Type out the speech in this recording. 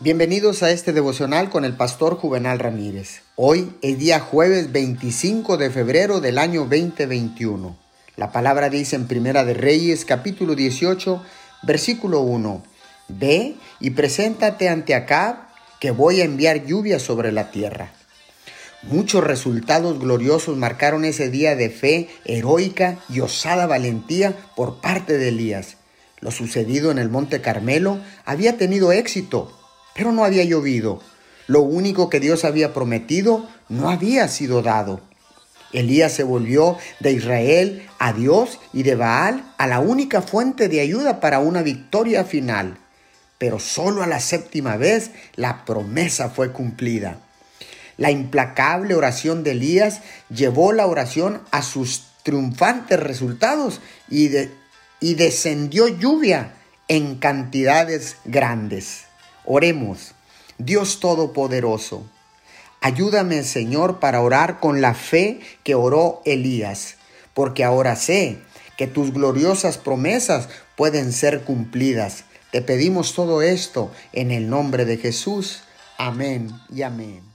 Bienvenidos a este devocional con el pastor Juvenal Ramírez. Hoy es día jueves 25 de febrero del año 2021. La palabra dice en Primera de Reyes capítulo 18 versículo 1. Ve y preséntate ante Acab que voy a enviar lluvia sobre la tierra. Muchos resultados gloriosos marcaron ese día de fe heroica y osada valentía por parte de Elías. Lo sucedido en el Monte Carmelo había tenido éxito pero no había llovido. Lo único que Dios había prometido no había sido dado. Elías se volvió de Israel a Dios y de Baal a la única fuente de ayuda para una victoria final. Pero solo a la séptima vez la promesa fue cumplida. La implacable oración de Elías llevó la oración a sus triunfantes resultados y, y descendió lluvia en cantidades grandes. Oremos, Dios Todopoderoso, ayúdame Señor para orar con la fe que oró Elías, porque ahora sé que tus gloriosas promesas pueden ser cumplidas. Te pedimos todo esto en el nombre de Jesús. Amén y amén.